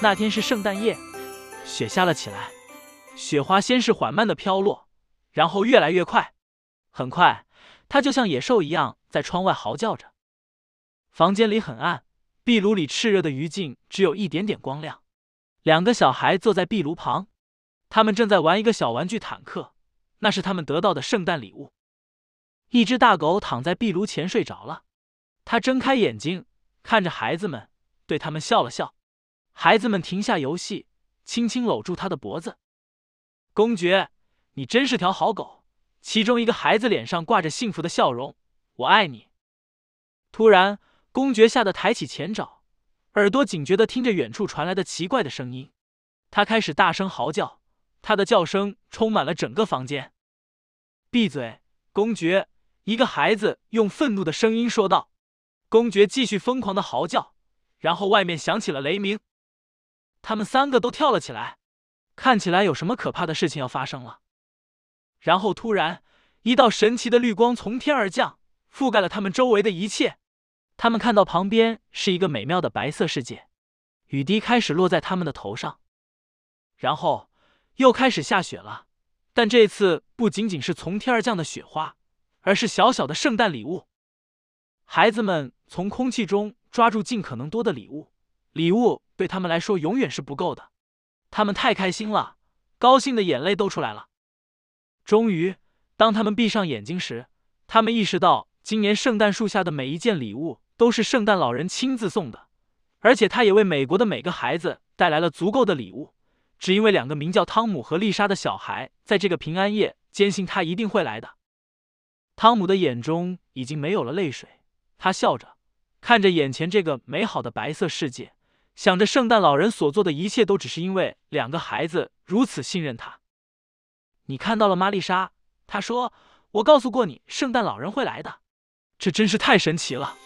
那天是圣诞夜，雪下了起来，雪花先是缓慢的飘落，然后越来越快。很快，它就像野兽一样在窗外嚎叫着。房间里很暗，壁炉里炽热的余烬只有一点点光亮。两个小孩坐在壁炉旁，他们正在玩一个小玩具坦克，那是他们得到的圣诞礼物。一只大狗躺在壁炉前睡着了，它睁开眼睛看着孩子们，对他们笑了笑。孩子们停下游戏，轻轻搂住他的脖子。公爵，你真是条好狗。其中一个孩子脸上挂着幸福的笑容。我爱你。突然，公爵吓得抬起前爪，耳朵警觉的听着远处传来的奇怪的声音。他开始大声嚎叫，他的叫声充满了整个房间。闭嘴，公爵！一个孩子用愤怒的声音说道。公爵继续疯狂的嚎叫，然后外面响起了雷鸣。他们三个都跳了起来，看起来有什么可怕的事情要发生了。然后突然，一道神奇的绿光从天而降，覆盖了他们周围的一切。他们看到旁边是一个美妙的白色世界，雨滴开始落在他们的头上。然后又开始下雪了，但这次不仅仅是从天而降的雪花，而是小小的圣诞礼物。孩子们从空气中抓住尽可能多的礼物，礼物。对他们来说永远是不够的，他们太开心了，高兴的眼泪都出来了。终于，当他们闭上眼睛时，他们意识到今年圣诞树下的每一件礼物都是圣诞老人亲自送的，而且他也为美国的每个孩子带来了足够的礼物，只因为两个名叫汤姆和丽莎的小孩在这个平安夜坚信他一定会来的。汤姆的眼中已经没有了泪水，他笑着看着眼前这个美好的白色世界。想着圣诞老人所做的一切都只是因为两个孩子如此信任他。你看到了吗，丽莎？他说：“我告诉过你，圣诞老人会来的。”这真是太神奇了。